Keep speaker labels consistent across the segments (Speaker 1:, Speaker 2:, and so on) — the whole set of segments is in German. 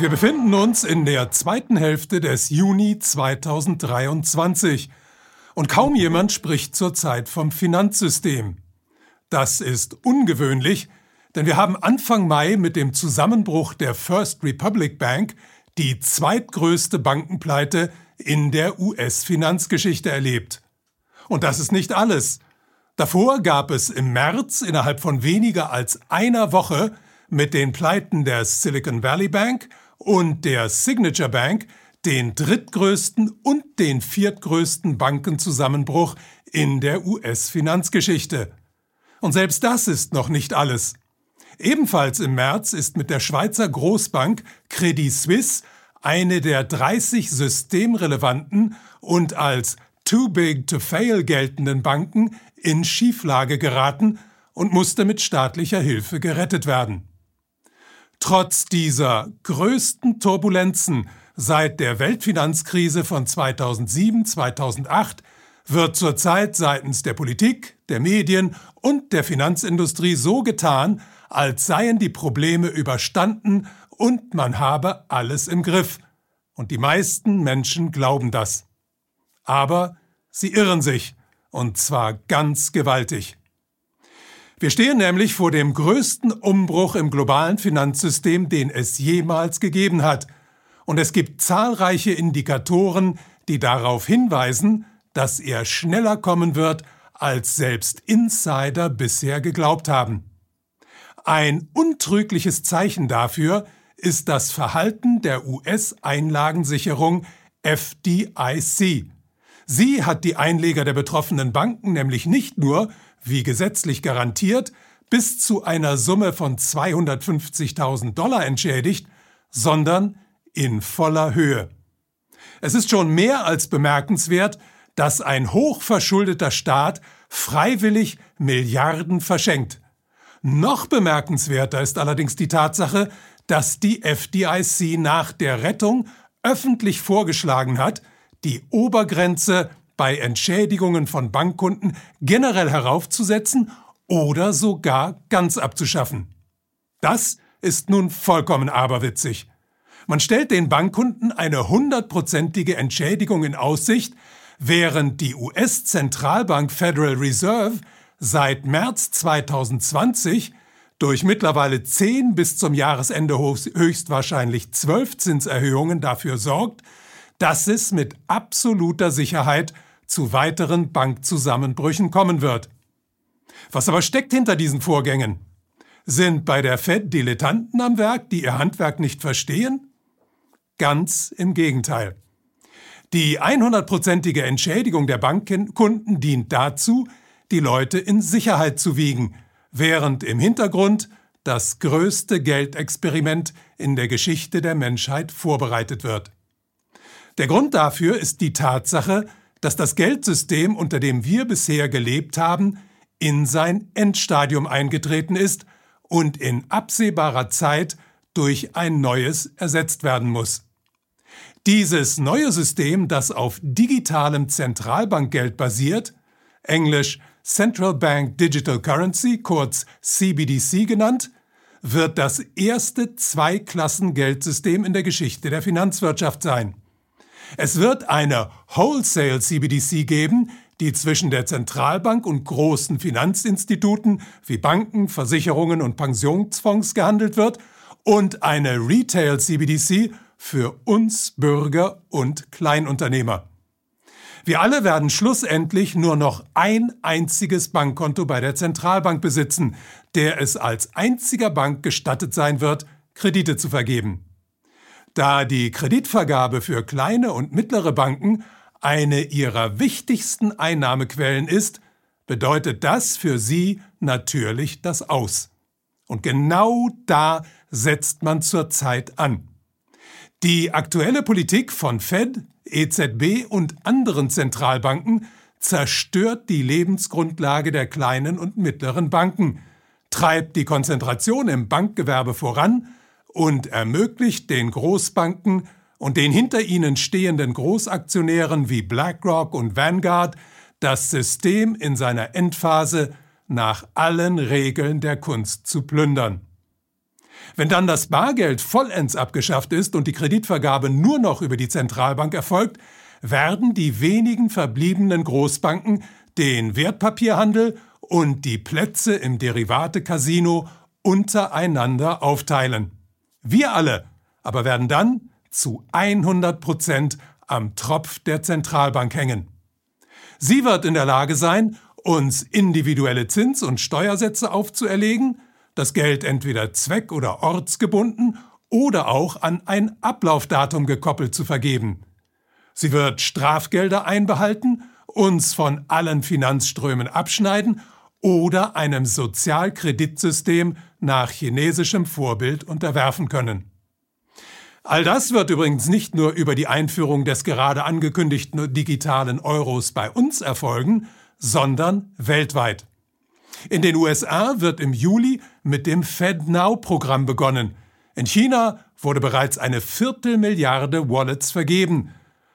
Speaker 1: Wir befinden uns in der zweiten Hälfte des Juni 2023 und kaum jemand spricht zurzeit vom Finanzsystem. Das ist ungewöhnlich, denn wir haben Anfang Mai mit dem Zusammenbruch der First Republic Bank die zweitgrößte Bankenpleite in der US-Finanzgeschichte erlebt. Und das ist nicht alles. Davor gab es im März innerhalb von weniger als einer Woche mit den Pleiten der Silicon Valley Bank und der Signature Bank den drittgrößten und den viertgrößten Bankenzusammenbruch in der US-Finanzgeschichte. Und selbst das ist noch nicht alles. Ebenfalls im März ist mit der Schweizer Großbank Credit Suisse eine der 30 systemrelevanten und als too big to fail geltenden Banken in Schieflage geraten und musste mit staatlicher Hilfe gerettet werden. Trotz dieser größten Turbulenzen seit der Weltfinanzkrise von 2007-2008 wird zurzeit seitens der Politik, der Medien und der Finanzindustrie so getan, als seien die Probleme überstanden und man habe alles im Griff. Und die meisten Menschen glauben das. Aber sie irren sich, und zwar ganz gewaltig. Wir stehen nämlich vor dem größten Umbruch im globalen Finanzsystem, den es jemals gegeben hat. Und es gibt zahlreiche Indikatoren, die darauf hinweisen, dass er schneller kommen wird, als selbst Insider bisher geglaubt haben. Ein untrügliches Zeichen dafür ist das Verhalten der US-Einlagensicherung FDIC. Sie hat die Einleger der betroffenen Banken nämlich nicht nur wie gesetzlich garantiert, bis zu einer Summe von 250.000 Dollar entschädigt, sondern in voller Höhe. Es ist schon mehr als bemerkenswert, dass ein hochverschuldeter Staat freiwillig Milliarden verschenkt. Noch bemerkenswerter ist allerdings die Tatsache, dass die FDIC nach der Rettung öffentlich vorgeschlagen hat, die Obergrenze bei Entschädigungen von Bankkunden generell heraufzusetzen oder sogar ganz abzuschaffen. Das ist nun vollkommen aberwitzig. Man stellt den Bankkunden eine hundertprozentige Entschädigung in Aussicht, während die US-Zentralbank Federal Reserve seit März 2020 durch mittlerweile zehn bis zum Jahresende höchstwahrscheinlich zwölf Zinserhöhungen dafür sorgt, dass es mit absoluter Sicherheit zu weiteren Bankzusammenbrüchen kommen wird. Was aber steckt hinter diesen Vorgängen? Sind bei der Fed Dilettanten am Werk, die ihr Handwerk nicht verstehen? Ganz im Gegenteil. Die 100-prozentige Entschädigung der Bankkunden dient dazu, die Leute in Sicherheit zu wiegen, während im Hintergrund das größte Geldexperiment in der Geschichte der Menschheit vorbereitet wird. Der Grund dafür ist die Tatsache, dass das Geldsystem, unter dem wir bisher gelebt haben, in sein Endstadium eingetreten ist und in absehbarer Zeit durch ein neues ersetzt werden muss. Dieses neue System, das auf digitalem Zentralbankgeld basiert, englisch Central Bank Digital Currency, kurz CBDC genannt, wird das erste Zweiklassen-Geldsystem in der Geschichte der Finanzwirtschaft sein. Es wird eine Wholesale CBDC geben, die zwischen der Zentralbank und großen Finanzinstituten wie Banken, Versicherungen und Pensionsfonds gehandelt wird und eine Retail CBDC für uns Bürger und Kleinunternehmer. Wir alle werden schlussendlich nur noch ein einziges Bankkonto bei der Zentralbank besitzen, der es als einziger Bank gestattet sein wird, Kredite zu vergeben. Da die Kreditvergabe für kleine und mittlere Banken eine ihrer wichtigsten Einnahmequellen ist, bedeutet das für sie natürlich das Aus. Und genau da setzt man zurzeit an. Die aktuelle Politik von Fed, EZB und anderen Zentralbanken zerstört die Lebensgrundlage der kleinen und mittleren Banken, treibt die Konzentration im Bankgewerbe voran und ermöglicht den Großbanken und den hinter ihnen stehenden Großaktionären wie BlackRock und Vanguard das System in seiner Endphase nach allen Regeln der Kunst zu plündern. Wenn dann das Bargeld vollends abgeschafft ist und die Kreditvergabe nur noch über die Zentralbank erfolgt, werden die wenigen verbliebenen Großbanken den Wertpapierhandel und die Plätze im Derivate-Casino untereinander aufteilen. Wir alle aber werden dann zu 100 Prozent am Tropf der Zentralbank hängen. Sie wird in der Lage sein, uns individuelle Zins- und Steuersätze aufzuerlegen, das Geld entweder zweck- oder ortsgebunden oder auch an ein Ablaufdatum gekoppelt zu vergeben. Sie wird Strafgelder einbehalten, uns von allen Finanzströmen abschneiden oder einem Sozialkreditsystem nach chinesischem Vorbild unterwerfen können. All das wird übrigens nicht nur über die Einführung des gerade angekündigten digitalen Euros bei uns erfolgen, sondern weltweit. In den USA wird im Juli mit dem FedNow-Programm begonnen. In China wurde bereits eine Viertelmilliarde Wallets vergeben.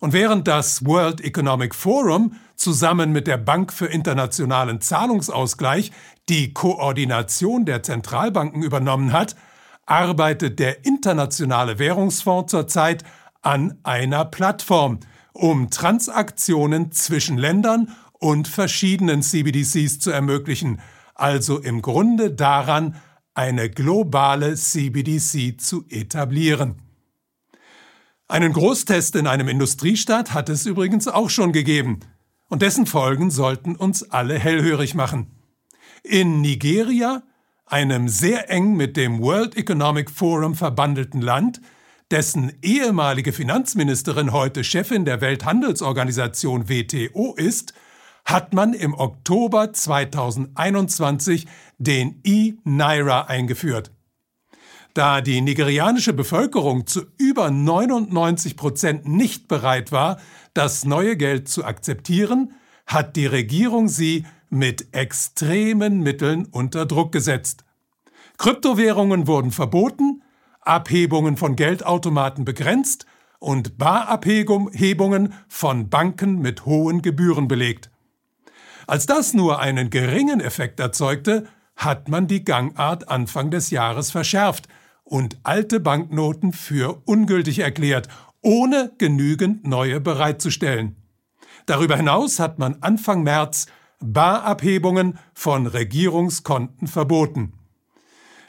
Speaker 1: Und während das World Economic Forum zusammen mit der Bank für internationalen Zahlungsausgleich die Koordination der Zentralbanken übernommen hat, arbeitet der Internationale Währungsfonds zurzeit an einer Plattform, um Transaktionen zwischen Ländern und verschiedenen CBDCs zu ermöglichen, also im Grunde daran, eine globale CBDC zu etablieren. Einen Großtest in einem Industriestaat hat es übrigens auch schon gegeben, und dessen Folgen sollten uns alle hellhörig machen. In Nigeria, einem sehr eng mit dem World Economic Forum verbandelten Land, dessen ehemalige Finanzministerin heute Chefin der Welthandelsorganisation WTO ist, hat man im Oktober 2021 den E-Naira eingeführt. Da die nigerianische Bevölkerung zu über 99 Prozent nicht bereit war, das neue Geld zu akzeptieren, hat die Regierung sie mit extremen Mitteln unter Druck gesetzt. Kryptowährungen wurden verboten, Abhebungen von Geldautomaten begrenzt und Barabhebungen von Banken mit hohen Gebühren belegt. Als das nur einen geringen Effekt erzeugte, hat man die Gangart Anfang des Jahres verschärft und alte Banknoten für ungültig erklärt, ohne genügend neue bereitzustellen. Darüber hinaus hat man Anfang März Barabhebungen von Regierungskonten verboten.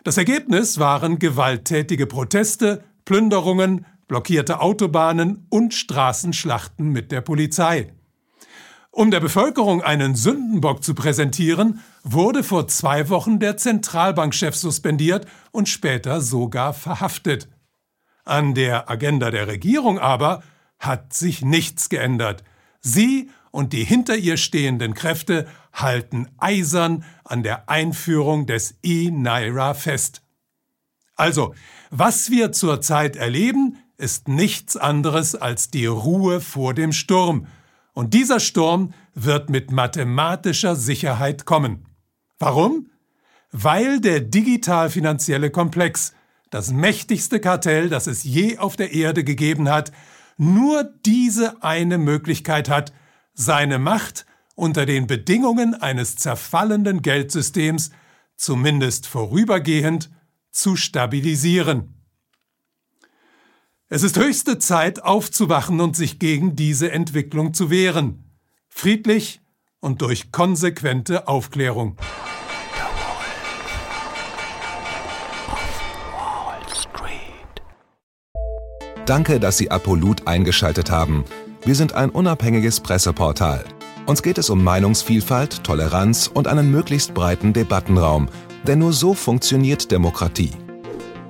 Speaker 1: Das Ergebnis waren gewalttätige Proteste, Plünderungen, blockierte Autobahnen und Straßenschlachten mit der Polizei. Um der Bevölkerung einen Sündenbock zu präsentieren, wurde vor zwei Wochen der Zentralbankchef suspendiert und später sogar verhaftet. An der Agenda der Regierung aber hat sich nichts geändert. Sie und die hinter ihr stehenden Kräfte halten eisern an der Einführung des E-Naira fest. Also, was wir zurzeit erleben, ist nichts anderes als die Ruhe vor dem Sturm, und dieser Sturm wird mit mathematischer Sicherheit kommen. Warum? Weil der digital-finanzielle Komplex, das mächtigste Kartell, das es je auf der Erde gegeben hat, nur diese eine Möglichkeit hat, seine Macht unter den Bedingungen eines zerfallenden Geldsystems zumindest vorübergehend zu stabilisieren. Es ist höchste Zeit, aufzuwachen und sich gegen diese Entwicklung zu wehren. Friedlich und durch konsequente Aufklärung.
Speaker 2: Danke, dass Sie Apolut eingeschaltet haben. Wir sind ein unabhängiges Presseportal. Uns geht es um Meinungsvielfalt, Toleranz und einen möglichst breiten Debattenraum, denn nur so funktioniert Demokratie.